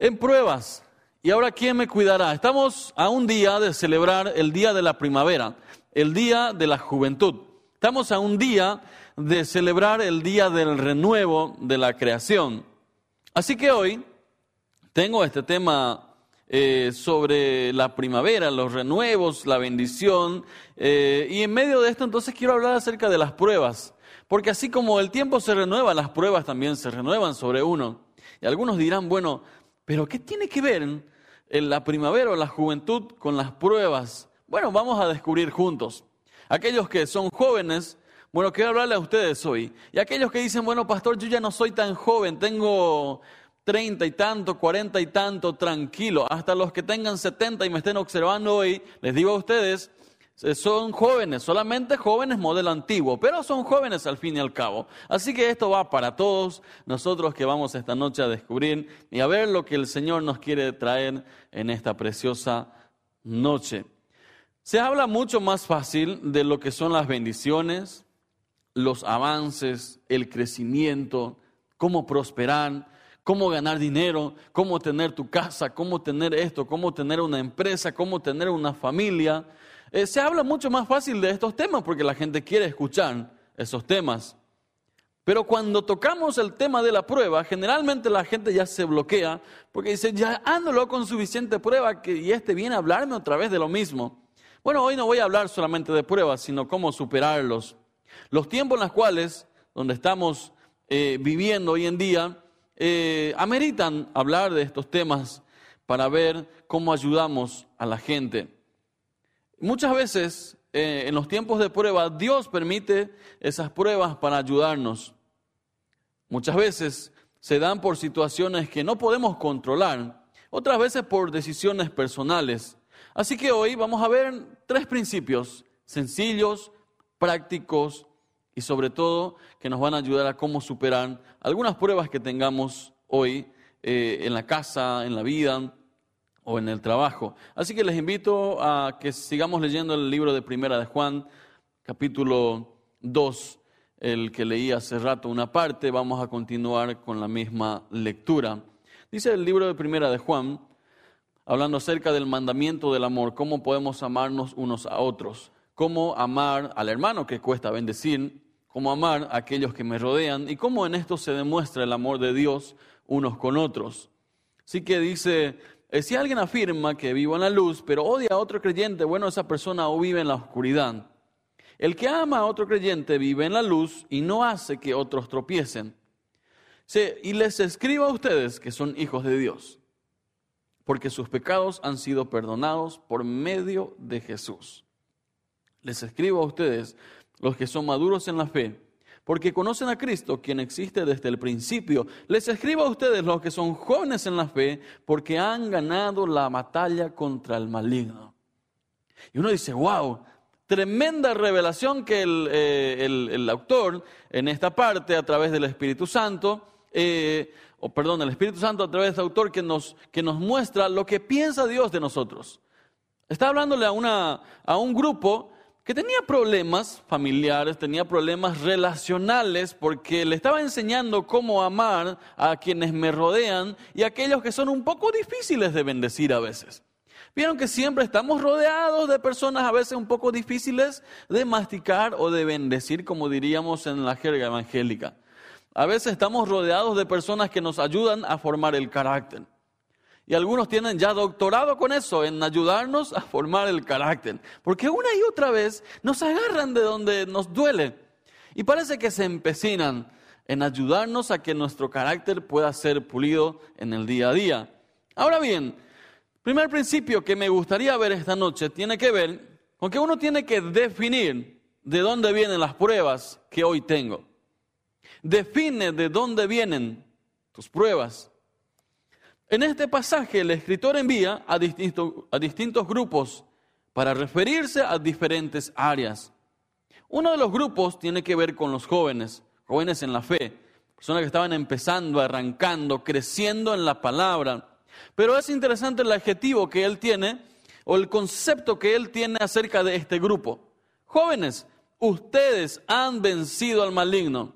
En pruebas. ¿Y ahora quién me cuidará? Estamos a un día de celebrar el día de la primavera, el día de la juventud. Estamos a un día de celebrar el día del renuevo de la creación. Así que hoy tengo este tema eh, sobre la primavera, los renuevos, la bendición. Eh, y en medio de esto entonces quiero hablar acerca de las pruebas. Porque así como el tiempo se renueva, las pruebas también se renuevan sobre uno. Y algunos dirán, bueno, pero ¿qué tiene que ver en la primavera o la juventud con las pruebas? Bueno, vamos a descubrir juntos. Aquellos que son jóvenes, bueno, quiero hablarle a ustedes hoy. Y aquellos que dicen, bueno, pastor, yo ya no soy tan joven, tengo treinta y tanto, cuarenta y tanto, tranquilo. Hasta los que tengan setenta y me estén observando hoy, les digo a ustedes, son jóvenes, solamente jóvenes modelo antiguo, pero son jóvenes al fin y al cabo. Así que esto va para todos nosotros que vamos esta noche a descubrir y a ver lo que el Señor nos quiere traer en esta preciosa noche. Se habla mucho más fácil de lo que son las bendiciones, los avances, el crecimiento, cómo prosperar, cómo ganar dinero, cómo tener tu casa, cómo tener esto, cómo tener una empresa, cómo tener una familia. Eh, se habla mucho más fácil de estos temas porque la gente quiere escuchar esos temas. Pero cuando tocamos el tema de la prueba, generalmente la gente ya se bloquea porque dice, ya ándalo con suficiente prueba que, y este viene a hablarme otra vez de lo mismo. Bueno, hoy no voy a hablar solamente de pruebas, sino cómo superarlos. Los tiempos en los cuales, donde estamos eh, viviendo hoy en día, eh, ameritan hablar de estos temas para ver cómo ayudamos a la gente. Muchas veces eh, en los tiempos de prueba Dios permite esas pruebas para ayudarnos. Muchas veces se dan por situaciones que no podemos controlar, otras veces por decisiones personales. Así que hoy vamos a ver tres principios sencillos, prácticos y sobre todo que nos van a ayudar a cómo superar algunas pruebas que tengamos hoy eh, en la casa, en la vida o en el trabajo. Así que les invito a que sigamos leyendo el libro de Primera de Juan, capítulo 2, el que leí hace rato una parte, vamos a continuar con la misma lectura. Dice el libro de Primera de Juan, hablando acerca del mandamiento del amor, cómo podemos amarnos unos a otros, cómo amar al hermano que cuesta bendecir, cómo amar a aquellos que me rodean y cómo en esto se demuestra el amor de Dios unos con otros. Así que dice, si alguien afirma que vivo en la luz, pero odia a otro creyente, bueno, esa persona o vive en la oscuridad. El que ama a otro creyente vive en la luz y no hace que otros tropiecen. y les escribo a ustedes que son hijos de Dios, porque sus pecados han sido perdonados por medio de Jesús. Les escribo a ustedes los que son maduros en la fe, porque conocen a Cristo, quien existe desde el principio. Les escribo a ustedes, los que son jóvenes en la fe, porque han ganado la batalla contra el maligno. Y uno dice, wow, tremenda revelación que el, eh, autor en esta parte, a través del Espíritu Santo, eh, o perdón, el Espíritu Santo a través de este autor que nos, que nos muestra lo que piensa Dios de nosotros. Está hablándole a, una, a un grupo que tenía problemas familiares, tenía problemas relacionales, porque le estaba enseñando cómo amar a quienes me rodean y a aquellos que son un poco difíciles de bendecir a veces. Vieron que siempre estamos rodeados de personas a veces un poco difíciles de masticar o de bendecir, como diríamos en la jerga evangélica. A veces estamos rodeados de personas que nos ayudan a formar el carácter. Y algunos tienen ya doctorado con eso, en ayudarnos a formar el carácter. Porque una y otra vez nos agarran de donde nos duele. Y parece que se empecinan en ayudarnos a que nuestro carácter pueda ser pulido en el día a día. Ahora bien, primer principio que me gustaría ver esta noche tiene que ver con que uno tiene que definir de dónde vienen las pruebas que hoy tengo. Define de dónde vienen tus pruebas. En este pasaje el escritor envía a, a distintos grupos para referirse a diferentes áreas. Uno de los grupos tiene que ver con los jóvenes, jóvenes en la fe, personas que estaban empezando, arrancando, creciendo en la palabra. Pero es interesante el adjetivo que él tiene o el concepto que él tiene acerca de este grupo. Jóvenes, ustedes han vencido al maligno.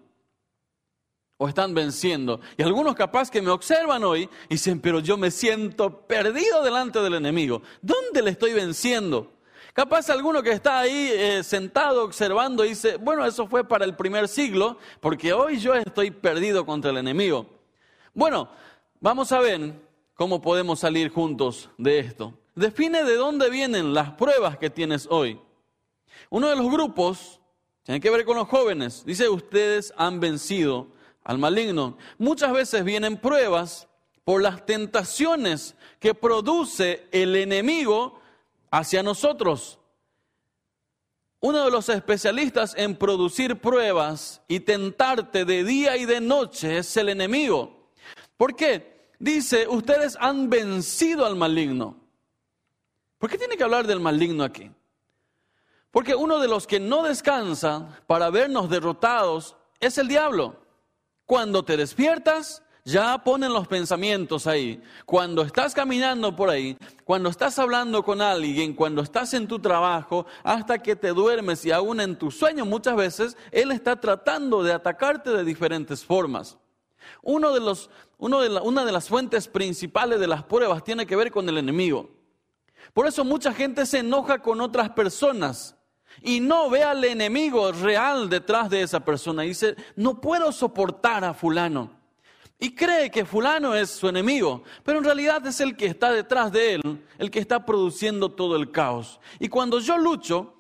O están venciendo. Y algunos capaz que me observan hoy y dicen, pero yo me siento perdido delante del enemigo. ¿Dónde le estoy venciendo? Capaz alguno que está ahí eh, sentado observando dice, bueno, eso fue para el primer siglo, porque hoy yo estoy perdido contra el enemigo. Bueno, vamos a ver cómo podemos salir juntos de esto. Define de dónde vienen las pruebas que tienes hoy. Uno de los grupos tiene que ver con los jóvenes. Dice, ustedes han vencido al maligno. Muchas veces vienen pruebas por las tentaciones que produce el enemigo hacia nosotros. Uno de los especialistas en producir pruebas y tentarte de día y de noche es el enemigo. ¿Por qué? Dice, ustedes han vencido al maligno. ¿Por qué tiene que hablar del maligno aquí? Porque uno de los que no descansa para vernos derrotados es el diablo. Cuando te despiertas, ya ponen los pensamientos ahí. Cuando estás caminando por ahí, cuando estás hablando con alguien, cuando estás en tu trabajo, hasta que te duermes y aún en tu sueño muchas veces, Él está tratando de atacarte de diferentes formas. Uno de los, uno de una de las fuentes principales de las pruebas tiene que ver con el enemigo. Por eso mucha gente se enoja con otras personas y no ve al enemigo real detrás de esa persona. Y dice, no puedo soportar a fulano y cree que fulano es su enemigo, pero en realidad es el que está detrás de él, el que está produciendo todo el caos. Y cuando yo lucho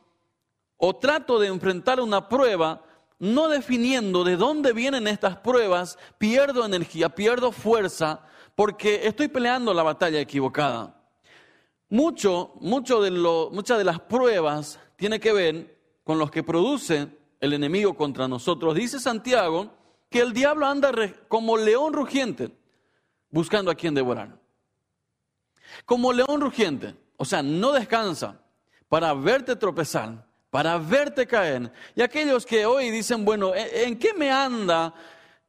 o trato de enfrentar una prueba, no definiendo de dónde vienen estas pruebas, pierdo energía, pierdo fuerza, porque estoy peleando la batalla equivocada. De muchas de las pruebas tiene que ver con los que produce el enemigo contra nosotros. Dice Santiago que el diablo anda como león rugiente buscando a quien devorar. Como león rugiente, o sea, no descansa para verte tropezar, para verte caer. Y aquellos que hoy dicen, bueno, ¿en qué me anda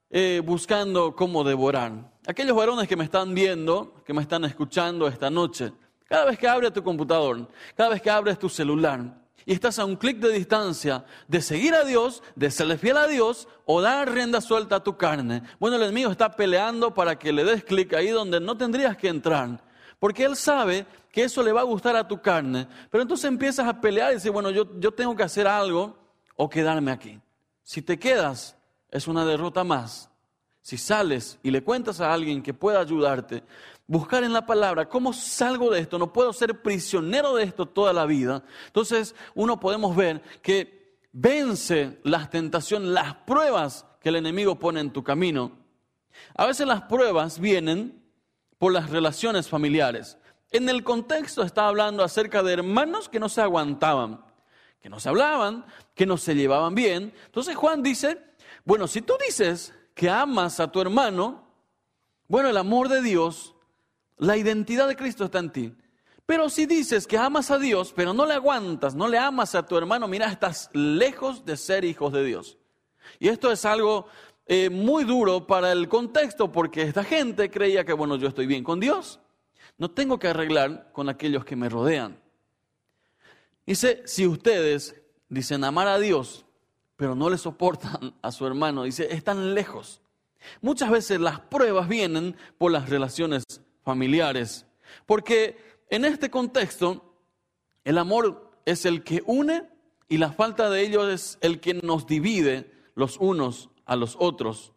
eh, buscando cómo devorar? Aquellos varones que me están viendo, que me están escuchando esta noche, cada vez que abres tu computador, cada vez que abres tu celular, y estás a un clic de distancia de seguir a Dios, de serle fiel a Dios o dar rienda suelta a tu carne. Bueno, el enemigo está peleando para que le des clic ahí donde no tendrías que entrar. Porque él sabe que eso le va a gustar a tu carne. Pero entonces empiezas a pelear y dices, bueno, yo, yo tengo que hacer algo o quedarme aquí. Si te quedas, es una derrota más. Si sales y le cuentas a alguien que pueda ayudarte, buscar en la palabra, ¿cómo salgo de esto? No puedo ser prisionero de esto toda la vida. Entonces, uno podemos ver que vence las tentaciones, las pruebas que el enemigo pone en tu camino. A veces las pruebas vienen por las relaciones familiares. En el contexto está hablando acerca de hermanos que no se aguantaban, que no se hablaban, que no se llevaban bien. Entonces Juan dice, bueno, si tú dices que amas a tu hermano, bueno, el amor de Dios la identidad de Cristo está en ti. Pero si dices que amas a Dios, pero no le aguantas, no le amas a tu hermano, mira, estás lejos de ser hijos de Dios. Y esto es algo eh, muy duro para el contexto, porque esta gente creía que, bueno, yo estoy bien con Dios, no tengo que arreglar con aquellos que me rodean. Dice, si ustedes dicen amar a Dios, pero no le soportan a su hermano, dice, están lejos. Muchas veces las pruebas vienen por las relaciones familiares. Porque en este contexto, el amor es el que une y la falta de ello es el que nos divide los unos a los otros.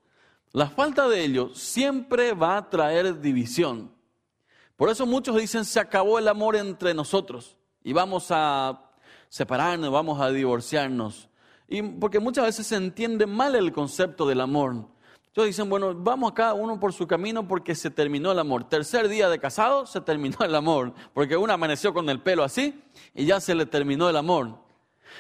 La falta de ello siempre va a traer división. Por eso muchos dicen se acabó el amor entre nosotros y vamos a separarnos, vamos a divorciarnos. Y porque muchas veces se entiende mal el concepto del amor. Entonces dicen, bueno, vamos acá uno por su camino porque se terminó el amor. Tercer día de casado, se terminó el amor. Porque uno amaneció con el pelo así y ya se le terminó el amor.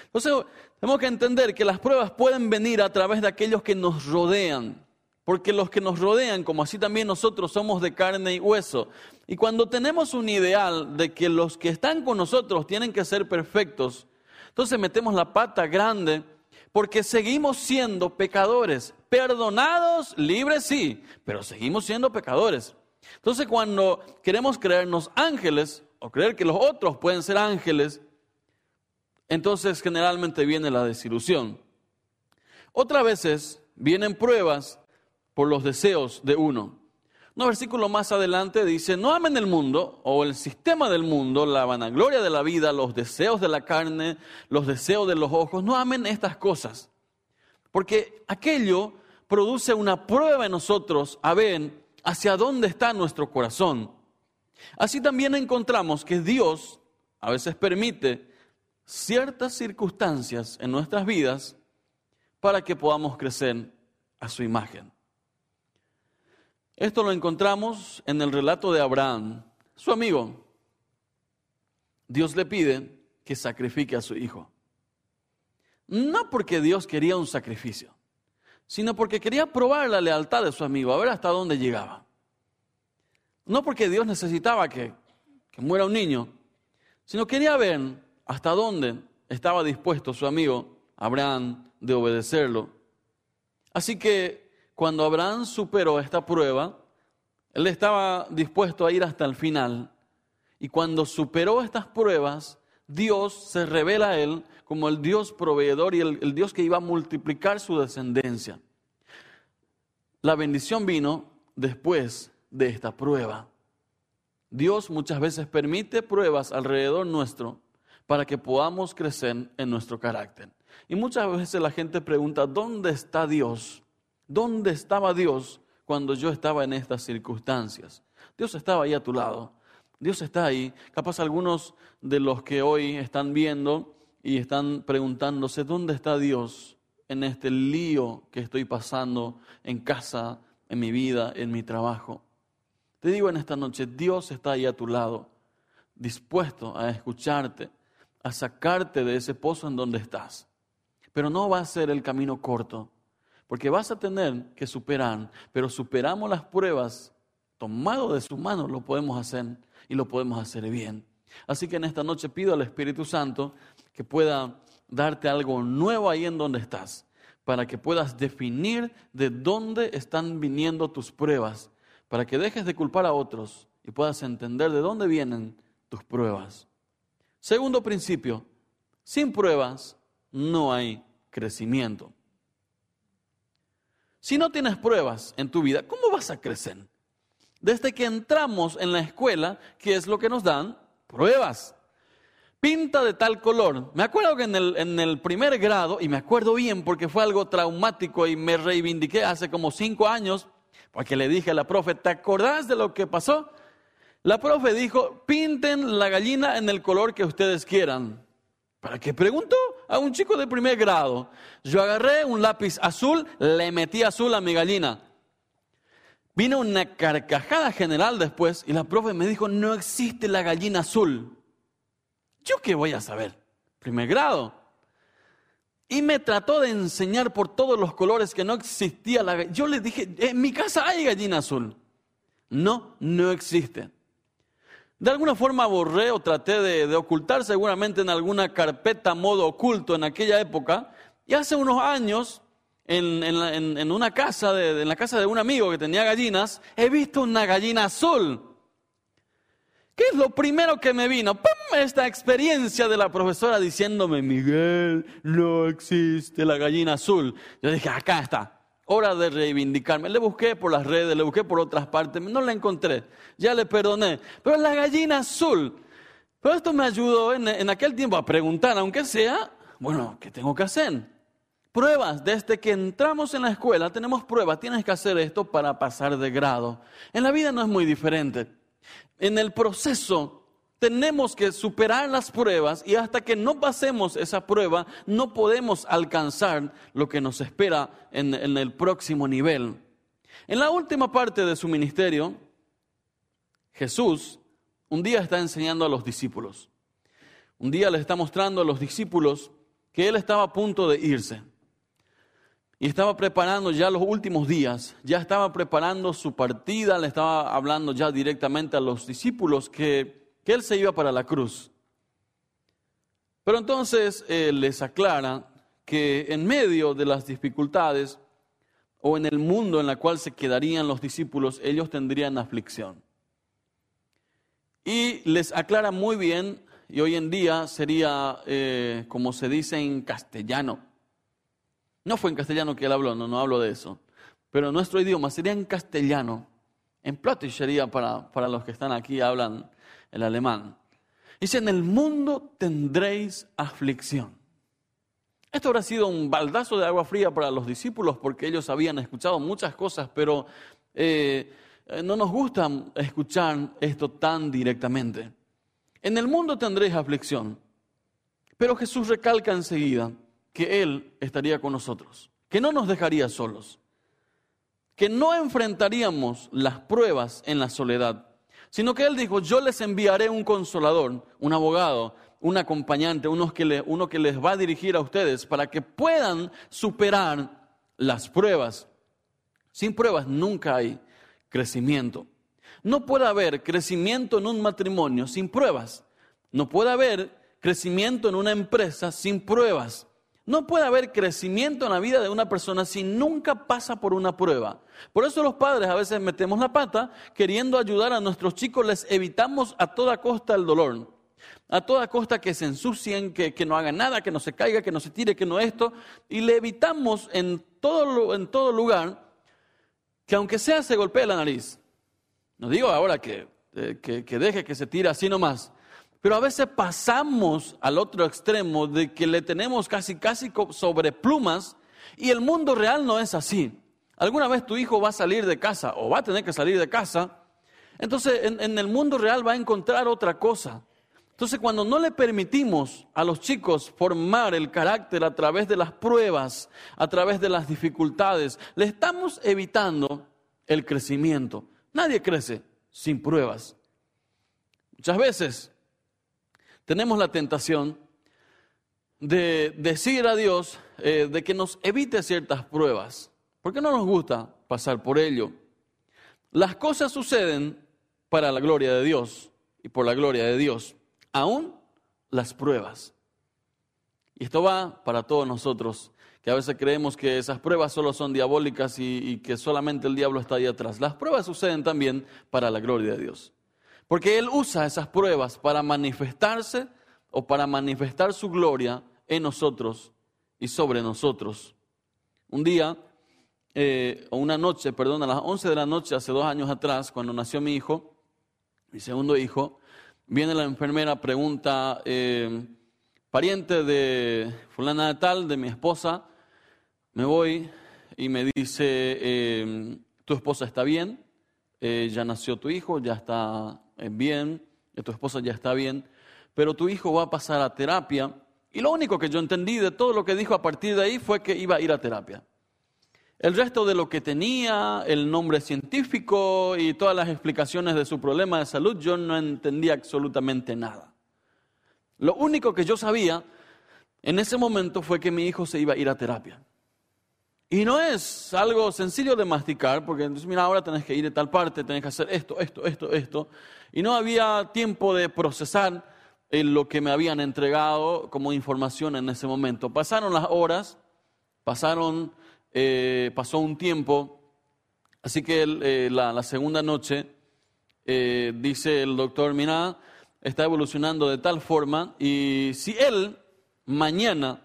Entonces, tenemos que entender que las pruebas pueden venir a través de aquellos que nos rodean. Porque los que nos rodean, como así también nosotros, somos de carne y hueso. Y cuando tenemos un ideal de que los que están con nosotros tienen que ser perfectos, entonces metemos la pata grande porque seguimos siendo pecadores. Perdonados, libres sí, pero seguimos siendo pecadores. Entonces cuando queremos creernos ángeles o creer que los otros pueden ser ángeles, entonces generalmente viene la desilusión. Otras veces vienen pruebas por los deseos de uno. Un versículo más adelante dice, no amen el mundo o el sistema del mundo, la vanagloria de la vida, los deseos de la carne, los deseos de los ojos, no amen estas cosas. Porque aquello produce una prueba en nosotros a ver hacia dónde está nuestro corazón. Así también encontramos que Dios a veces permite ciertas circunstancias en nuestras vidas para que podamos crecer a su imagen. Esto lo encontramos en el relato de Abraham, su amigo. Dios le pide que sacrifique a su hijo. No porque Dios quería un sacrificio, sino porque quería probar la lealtad de su amigo, a ver hasta dónde llegaba. No porque Dios necesitaba que, que muera un niño, sino quería ver hasta dónde estaba dispuesto su amigo Abraham de obedecerlo. Así que cuando Abraham superó esta prueba, él estaba dispuesto a ir hasta el final. Y cuando superó estas pruebas, Dios se revela a él como el Dios proveedor y el, Dios que iba a multiplicar su descendencia. La bendición vino después de esta prueba. Dios muchas veces permite pruebas alrededor nuestro para que podamos crecer en nuestro carácter. Y muchas veces la gente pregunta, ¿dónde está Dios? ¿Dónde estaba Dios cuando yo estaba en estas circunstancias? Dios estaba ahí a tu lado. Dios está ahí. Capaz algunos de los que hoy están viendo y están preguntándose, ¿dónde está Dios en este lío que estoy pasando en casa, en mi vida, en mi trabajo? Te digo en esta noche, Dios está ahí a tu lado, dispuesto a escucharte, a sacarte de ese pozo en donde estás. Pero no va a ser el camino corto. Porque vas a tener que superar, pero superamos las pruebas, tomado de su mano lo podemos hacer y lo podemos hacer bien. Así que en esta noche pido al Espíritu Santo que pueda darte algo nuevo ahí en donde estás, para que puedas definir de dónde están viniendo tus pruebas, para que dejes de culpar a otros y puedas entender de dónde vienen tus pruebas. Segundo principio, sin pruebas no hay crecimiento. Si no tienes pruebas en tu vida, ¿cómo vas a crecer? Desde que entramos en la escuela, ¿qué es lo que nos dan? Pruebas. Pinta de tal color. Me acuerdo que en el, en el primer grado, y me acuerdo bien porque fue algo traumático y me reivindiqué hace como cinco años, porque le dije a la profe, ¿te acordás de lo que pasó? La profe dijo, pinten la gallina en el color que ustedes quieran. ¿Para qué preguntó? A un chico de primer grado. Yo agarré un lápiz azul, le metí azul a mi gallina. Vino una carcajada general después y la profe me dijo, no existe la gallina azul. ¿Yo qué voy a saber? Primer grado. Y me trató de enseñar por todos los colores que no existía la gallina. Yo le dije, en mi casa hay gallina azul. No, no existe. De alguna forma borré o traté de, ocultar seguramente en alguna carpeta modo oculto en aquella época. Y hace unos años, en, una casa, en la casa de un amigo que tenía gallinas, he visto una gallina azul. ¿Qué es lo primero que me vino? ¡Pum! Esta experiencia de la profesora diciéndome, Miguel, no existe la gallina azul. Yo dije, acá está hora de reivindicarme. Le busqué por las redes, le busqué por otras partes, no la encontré, ya le perdoné. Pero la gallina azul, pero esto me ayudó en, aquel tiempo a preguntar, aunque sea, bueno, ¿qué tengo que hacer? Pruebas, desde que entramos en la escuela tenemos pruebas, tienes que hacer esto para pasar de grado. En la vida no es muy diferente. En el proceso tenemos que superar las pruebas y hasta que no pasemos esa prueba no podemos alcanzar lo que nos espera en, el próximo nivel. En la última parte de su ministerio, Jesús un día está enseñando a los discípulos. Un día le está mostrando a los discípulos que él estaba a punto de irse. Y estaba preparando ya los últimos días, ya estaba preparando su partida, le estaba hablando ya directamente a los discípulos que que Él se iba para la cruz. Pero entonces Él les aclara que en medio de las dificultades o en el mundo en el cual se quedarían los discípulos, ellos tendrían aflicción. Y les aclara muy bien, y hoy en día sería eh, como se dice en castellano. No fue en castellano que él habló, no, no hablo de eso. pero nuestro idioma sería en castellano. En Platisch sería para, para los que están aquí hablan el alemán. Dice, en el mundo tendréis aflicción. Esto habrá sido un baldazo de agua fría para los discípulos porque ellos habían escuchado muchas cosas, pero eh, no nos gusta escuchar esto tan directamente. En el mundo tendréis aflicción, pero Jesús recalca enseguida que Él estaría con nosotros, que no nos dejaría solos, que no enfrentaríamos las pruebas en la soledad, sino que Él dijo, yo les enviaré un consolador, un abogado, un acompañante, uno que, uno que les va a dirigir a ustedes para que puedan superar las pruebas. Sin pruebas nunca hay crecimiento. No puede haber crecimiento en un matrimonio sin pruebas. No puede haber crecimiento en una empresa sin pruebas. No puede haber crecimiento en la vida de una persona si nunca pasa por una prueba. Por eso los padres a veces metemos la pata queriendo ayudar a nuestros chicos, les evitamos a toda costa el dolor a toda costa que se ensucien, que, no hagan nada, que no se caiga, que no se tire, que no esto, y le evitamos en todo, en todo lugar que aunque sea se golpee la nariz. No digo ahora que, eh, que, que deje que se tire así nomás, pero a veces pasamos al otro extremo de que le tenemos casi, casi sobre plumas y el mundo real no es así. Alguna vez tu hijo va a salir de casa o va a tener que salir de casa, entonces en el mundo real va a encontrar otra cosa. Entonces, cuando no le permitimos a los chicos formar el carácter a través de las pruebas, a través de las dificultades, le estamos evitando el crecimiento. Nadie crece sin pruebas. Muchas veces tenemos la tentación de decir a Dios eh, de que nos evite ciertas pruebas, porque no nos gusta pasar por ello. Las cosas suceden para la gloria de Dios y por la gloria de Dios aún las pruebas. Y esto va para todos nosotros, que a veces creemos que esas pruebas solo son diabólicas y, que solamente el diablo está ahí atrás. Las pruebas suceden también para la gloria de Dios. Porque Él usa esas pruebas para manifestarse o para manifestar su gloria en nosotros y sobre nosotros. Un día, eh, o una noche, perdón, a las 11 de la noche, hace dos años atrás, cuando nació mi hijo, mi segundo hijo, Viene la enfermera, pregunta, eh, pariente de fulana de tal, de mi esposa, me voy y me dice, eh, tu esposa está bien, ya nació tu hijo, ya está bien, tu esposa ya está bien, pero tu hijo va a pasar a terapia. Y lo único que yo entendí de todo lo que dijo a partir de ahí fue que iba a ir a terapia. El resto de lo que tenía, el nombre científico y todas las explicaciones de su problema de salud, yo no entendía absolutamente nada. Lo único que yo sabía en ese momento fue que mi hijo se iba a ir a terapia. Y no es algo sencillo de masticar, porque entonces, mira, ahora tenés que ir de tal parte, tenés que hacer esto, esto, esto, esto. Y no había tiempo de procesar lo que me habían entregado como información en ese momento. Pasaron las horas, pasaron eh, pasó un tiempo, así que eh, la, segunda noche eh, dice el doctor, mira, está evolucionando de tal forma y si él mañana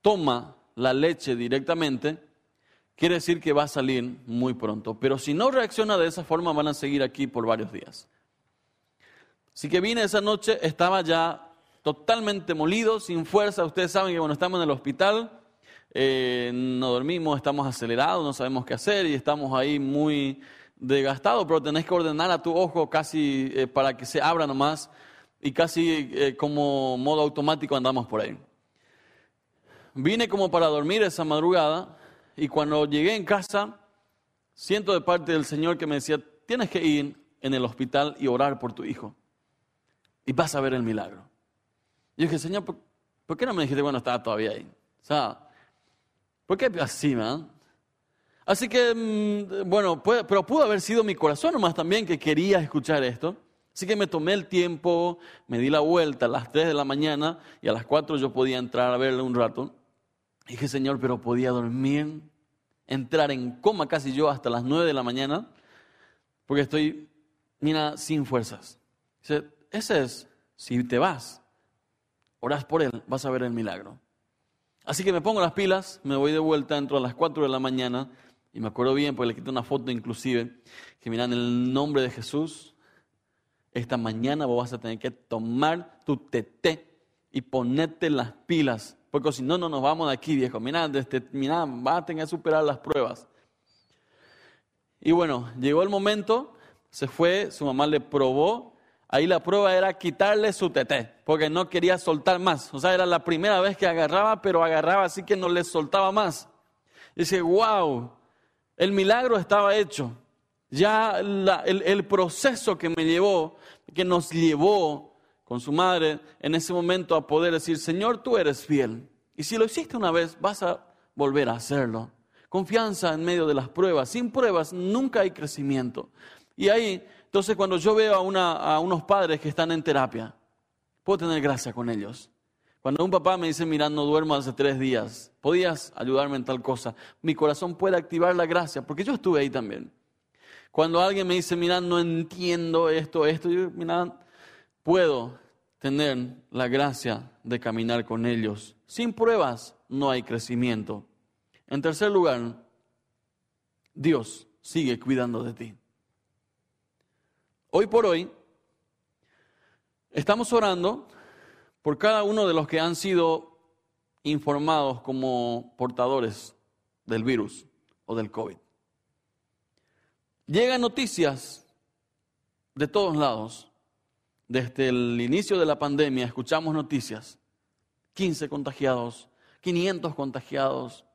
toma la leche directamente, quiere decir que va a salir muy pronto. Pero si no reacciona de esa forma, van a seguir aquí por varios días. Así que vine esa noche, estaba ya totalmente molido, sin fuerza. Ustedes saben que cuando estamos en el hospital, eh, no dormimos, estamos acelerados, no sabemos qué hacer y estamos ahí muy desgastados, pero tenés que ordenar a tu ojo casi eh, para que se abra nomás y casi eh, como modo automático andamos por ahí. Vine como para dormir esa madrugada y cuando llegué en casa, siento de parte del Señor que me decía, tienes que ir en el hospital y orar por tu hijo y vas a ver el milagro. Y yo dije, Señor, ¿por, ¿por qué no me dijiste, bueno, estaba todavía ahí? O sea, ¿Por qué así, man? Así que, mm, bueno, pero pudo haber sido mi corazón nomás también que quería escuchar esto. Así que me tomé el tiempo, me di la vuelta a las 3 de la mañana y a las 4 yo podía entrar a verle un rato. Dije, Señor, pero podía dormir, entrar en coma casi yo hasta las 9 de la mañana, porque estoy, mira, sin fuerzas. Dice, ese es, si te vas, orás por él, vas a ver el milagro. Así que me pongo las pilas, me voy de vuelta, entro a las 4 de la mañana, y me acuerdo bien porque le quité una foto inclusive, que miran el nombre de Jesús, esta mañana vos vas a tener que tomar tu teté y ponerte las pilas, porque si no, no nos vamos de aquí, viejo. Mira, este, vas a tener que superar las pruebas. Y bueno, llegó el momento, se fue, su mamá le probó, ahí la prueba era quitarle su teté, porque no quería soltar más. O sea, era la primera vez que agarraba, pero agarraba así que no le soltaba más. Y dice, wow, el milagro estaba hecho. Ya el, el proceso que me llevó, que nos llevó con su madre en ese momento a poder decir, Señor, tú eres fiel. Y si lo hiciste una vez, vas a volver a hacerlo. Confianza en medio de las pruebas. Sin pruebas nunca hay crecimiento. Y ahí, entonces cuando yo veo a, una, a unos padres que están en terapia, puedo tener gracia con ellos. Cuando un papá me dice, mira, no duermo hace tres días, ¿podías ayudarme en tal cosa? Mi corazón puede activar la gracia, porque yo estuve ahí también. Cuando alguien me dice, mira, no entiendo esto, esto, yo, mira, puedo tener la gracia de caminar con ellos. Sin pruebas no hay crecimiento. En tercer lugar, Dios sigue cuidando de ti. Hoy por hoy, estamos orando por cada uno de los que han sido informados como portadores del virus o del COVID. Llegan noticias de todos lados. Desde el inicio de la pandemia escuchamos noticias. 15 contagiados, 500 contagiados,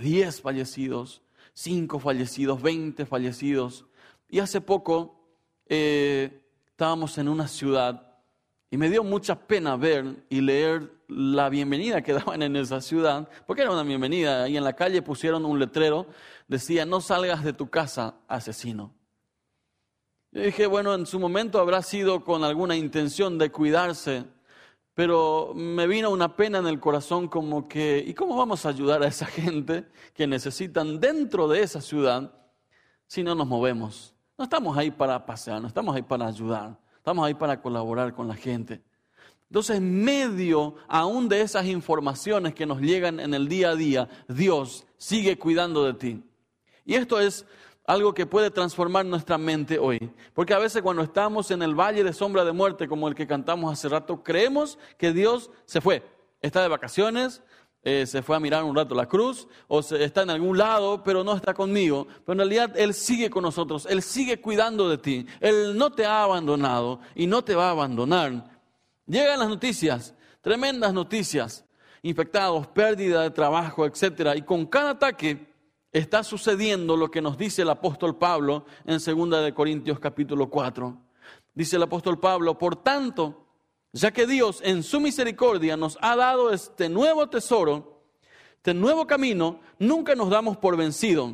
10 fallecidos, 5 fallecidos, 20 fallecidos. Y hace poco eh, estábamos en una ciudad y me dio mucha pena ver y leer la bienvenida que daban en esa ciudad, porque era una bienvenida. Ahí en la calle pusieron un letrero, decía, no salgas de tu casa, asesino. Yo dije, bueno, en su momento habrá sido con alguna intención de cuidarse pero me vino una pena en el corazón como que, ¿y cómo vamos a ayudar a esa gente que necesitan dentro de esa ciudad si no nos movemos? No estamos ahí para pasear, no estamos ahí para ayudar, estamos ahí para colaborar con la gente. Entonces, en medio aún de esas informaciones que nos llegan en el día a día, Dios sigue cuidando de ti. Y esto es algo que puede transformar nuestra mente hoy. Porque a veces cuando estamos en el valle de sombra de muerte, como el que cantamos hace rato, creemos que Dios se fue. Está de vacaciones, eh, se fue a mirar un rato la cruz, o está en algún lado, pero no está conmigo. Pero en realidad Él sigue con nosotros, Él sigue cuidando de ti. Él no te ha abandonado y no te va a abandonar. Llegan las noticias, tremendas noticias, infectados, pérdida de trabajo, etc. Y con cada ataque está sucediendo lo que nos dice el apóstol Pablo en 2 de Corintios capítulo 4. Dice el apóstol Pablo, por tanto, ya que Dios en su misericordia nos ha dado este nuevo tesoro, este nuevo camino, nunca nos damos por vencido.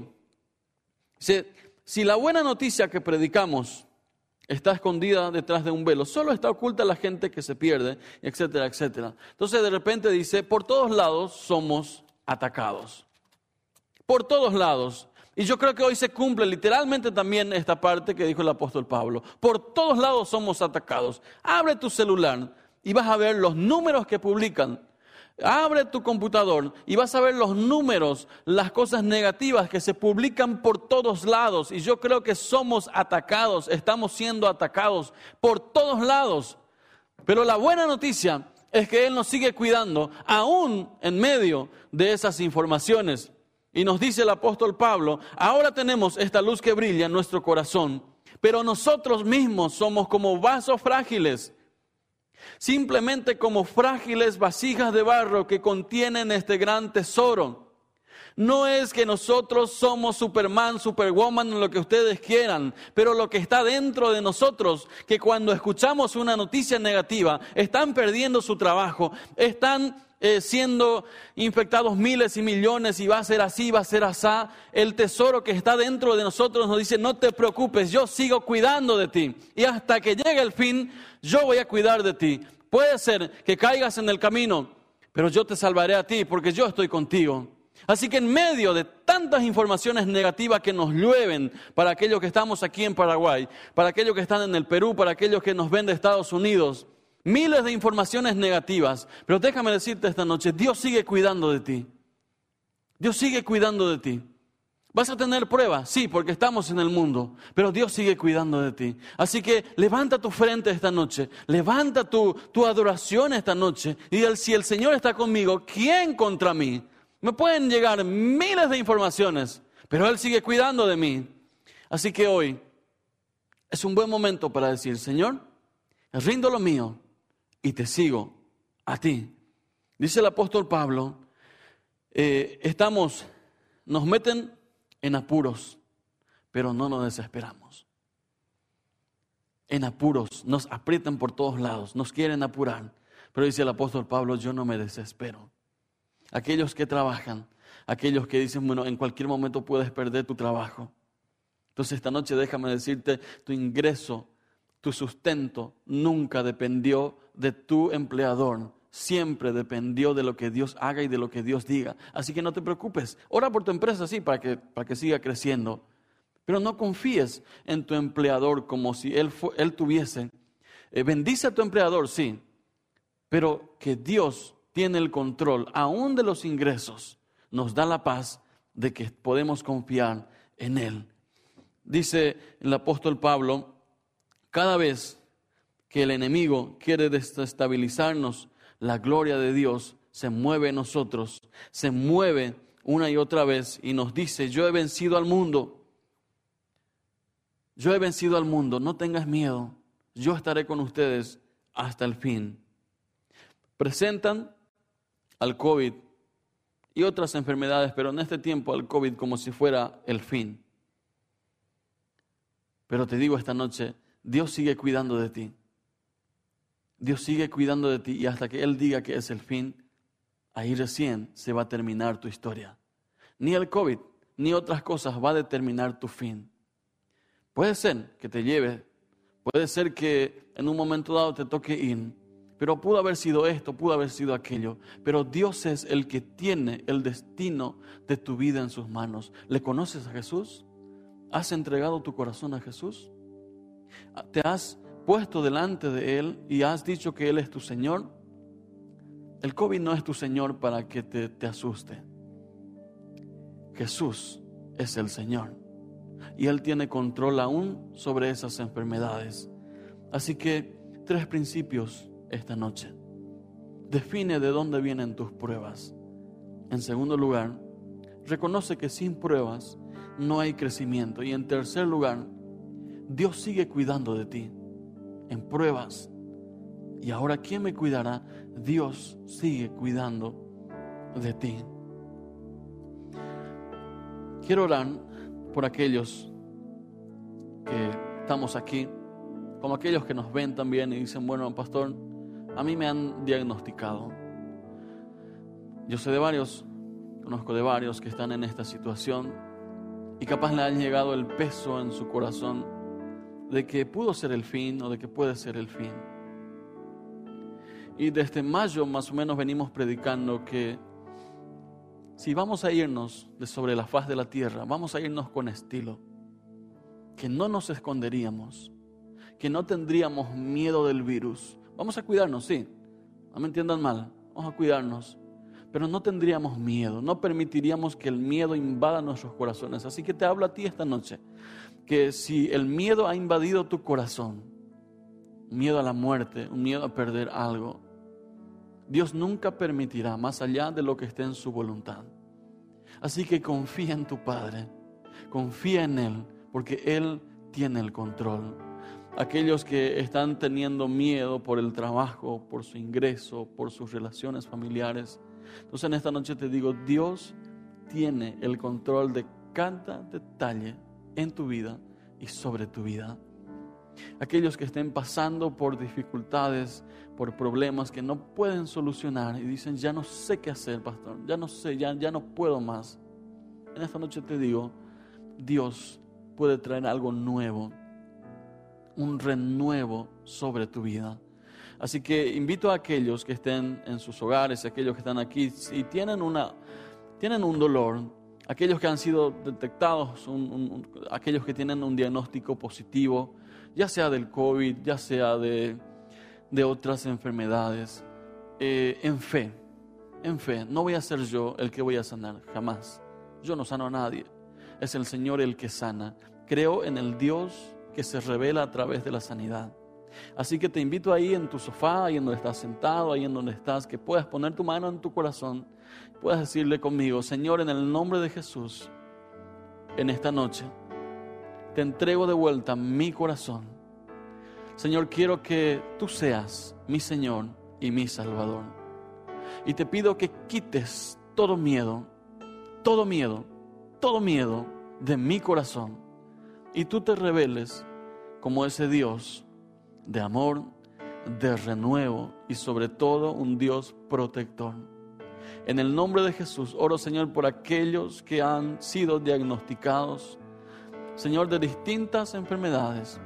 Si la buena noticia que predicamos está escondida detrás de un velo, solo está oculta la gente que se pierde, etcétera, etcétera. Entonces de repente dice, por todos lados somos atacados por todos lados. Y yo creo que hoy se cumple literalmente también esta parte que dijo el apóstol Pablo. Por todos lados somos atacados. Abre tu celular y vas a ver los números que publican. Abre tu computador y vas a ver los números, las cosas negativas que se publican por todos lados. Y yo creo que somos atacados, estamos siendo atacados por todos lados. Pero la buena noticia es que Él nos sigue cuidando aún en medio de esas informaciones. Y nos dice el apóstol Pablo, ahora tenemos esta luz que brilla en nuestro corazón, pero nosotros mismos somos como vasos frágiles, simplemente como frágiles vasijas de barro que contienen este gran tesoro. No es que nosotros somos Superman, Superwoman, lo que ustedes quieran, pero lo que está dentro de nosotros, que cuando escuchamos una noticia negativa, están perdiendo su trabajo, están eh, siendo infectados miles y millones y va a ser así, va a ser así. El tesoro que está dentro de nosotros nos dice, no te preocupes, yo sigo cuidando de ti. Y hasta que llegue el fin, yo voy a cuidar de ti. Puede ser que caigas en el camino, pero yo te salvaré a ti porque yo estoy contigo. Así que en medio de tantas informaciones negativas que nos llueven para aquellos que estamos aquí en Paraguay, para aquellos que están en el Perú, para aquellos que nos ven de Estados Unidos, miles de informaciones negativas, pero déjame decirte esta noche, Dios sigue cuidando de ti. Dios sigue cuidando de ti. Vas a tener pruebas, sí, porque estamos en el mundo, pero Dios sigue cuidando de ti. Así que levanta tu frente esta noche, levanta tu, tu adoración esta noche y si el Señor está conmigo, ¿quién contra mí? Me pueden llegar miles de informaciones, pero Él sigue cuidando de mí. Así que hoy es un buen momento para decir, Señor, rindo lo mío y te sigo a ti. Dice el apóstol Pablo, eh, estamos, nos meten en apuros, pero no nos desesperamos. En apuros, nos aprietan por todos lados, nos quieren apurar. Pero dice el apóstol Pablo, yo no me desespero. Aquellos que trabajan, aquellos que dicen, bueno, en cualquier momento puedes perder tu trabajo. Entonces esta noche déjame decirte, tu ingreso, tu sustento nunca dependió de tu empleador, siempre dependió de lo que Dios haga y de lo que Dios diga. Así que no te preocupes. Ora por tu empresa, sí, para que, para que siga creciendo. Pero no confíes en tu empleador como si él, él tuviese. Eh, bendice a tu empleador, sí. Pero que Dios tiene el control aún de los ingresos. Nos da la paz de que podemos confiar en Él. Dice el apóstol Pablo, cada vez que el enemigo quiere desestabilizarnos, la gloria de Dios se mueve en nosotros, se mueve una y otra vez y nos dice, yo he vencido al mundo, yo he vencido al mundo, no tengas miedo, yo estaré con ustedes hasta el fin. Presentan al COVID y otras enfermedades, pero en este tiempo al COVID como si fuera el fin. Pero te digo esta noche, Dios sigue cuidando de ti. Dios sigue cuidando de ti y hasta que Él diga que es el fin, ahí recién se va a terminar tu historia. Ni el COVID, ni otras cosas va a determinar tu fin. Puede ser que te lleve, puede ser que en un momento dado te toque ir, pero pudo haber sido esto, pudo haber sido aquello. Pero Dios es el que tiene el destino de tu vida en sus manos. ¿Le conoces a Jesús? ¿Has entregado tu corazón a Jesús? ¿Te has puesto delante de Él y has dicho que Él es tu Señor, el COVID no es tu Señor para que te, te asuste. Jesús es el Señor y Él tiene control aún sobre esas enfermedades. Así que tres principios esta noche. Define de dónde vienen tus pruebas. En segundo lugar, reconoce que sin pruebas no hay crecimiento. Y en tercer lugar, Dios sigue cuidando de ti en pruebas. Y ahora, ¿quién me cuidará? Dios sigue cuidando de ti. Quiero orar por aquellos que estamos aquí, como aquellos que nos ven también y dicen, bueno, pastor, a mí me han diagnosticado. Yo sé de varios, conozco de varios que están en esta situación y capaz le han llegado el peso en su corazón de que pudo ser el fin o de que puede ser el fin. Y desde mayo más o menos venimos predicando que si vamos a irnos de sobre la faz de la tierra, vamos a irnos con estilo, que no nos esconderíamos, que no tendríamos miedo del virus. Vamos a cuidarnos, sí, no me entiendan mal, vamos a cuidarnos, pero no tendríamos miedo, no permitiríamos que el miedo invada nuestros corazones. Así que te hablo a ti esta noche que si el miedo ha invadido tu corazón, miedo a la muerte, un miedo a perder algo, Dios nunca permitirá más allá de lo que esté en su voluntad. Así que confía en tu Padre, confía en Él, porque Él tiene el control. Aquellos que están teniendo miedo por el trabajo, por su ingreso, por sus relaciones familiares. Entonces en esta noche te digo, Dios tiene el control de cada detalle en tu vida y sobre tu vida. Aquellos que estén pasando por dificultades, por problemas que no pueden solucionar y dicen, ya no sé qué hacer, pastor, ya no sé, ya, ya no puedo más. En esta noche te digo, Dios puede traer algo nuevo, un renuevo sobre tu vida. Así que invito a aquellos que estén en sus hogares, aquellos que están aquí, y tienen, una, tienen un dolor, aquellos que han sido detectados, aquellos que tienen un diagnóstico positivo, ya sea del COVID, ya sea de, otras enfermedades, eh, en fe, en fe. No voy a ser yo el que voy a sanar, jamás. Yo no sano a nadie. es el Señor el que sana. Creo en el Dios que se revela a través de la sanidad. Así que te invito ahí en tu sofá, ahí en donde estás sentado, ahí en donde estás, que puedas poner tu mano en tu corazón, puedas decirle conmigo, Señor, en el nombre de Jesús, en esta noche, te entrego de vuelta mi corazón. Señor, quiero que tú seas mi Señor y mi Salvador. Y te pido que quites todo miedo, todo miedo, todo miedo de mi corazón. Y tú te reveles como ese Dios de amor, de renuevo y sobre todo un Dios protector. En el nombre de Jesús, oro Señor por aquellos que han sido diagnosticados, Señor, de distintas enfermedades,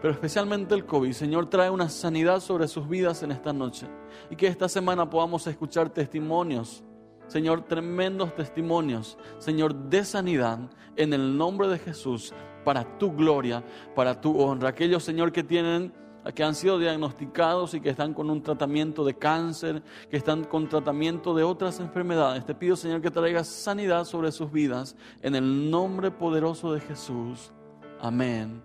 pero especialmente el COVID. Señor, trae una sanidad sobre sus vidas en esta noche y que esta semana podamos escuchar testimonios. Señor, tremendos testimonios, Señor, de sanidad en el nombre de Jesús, para tu gloria, para tu honra. Aquellos, Señor, que tienen que han sido diagnosticados y que están con un tratamiento de cáncer, que están con tratamiento de otras enfermedades. Te pido, Señor, que traigas sanidad sobre sus vidas en el nombre poderoso de Jesús. Amén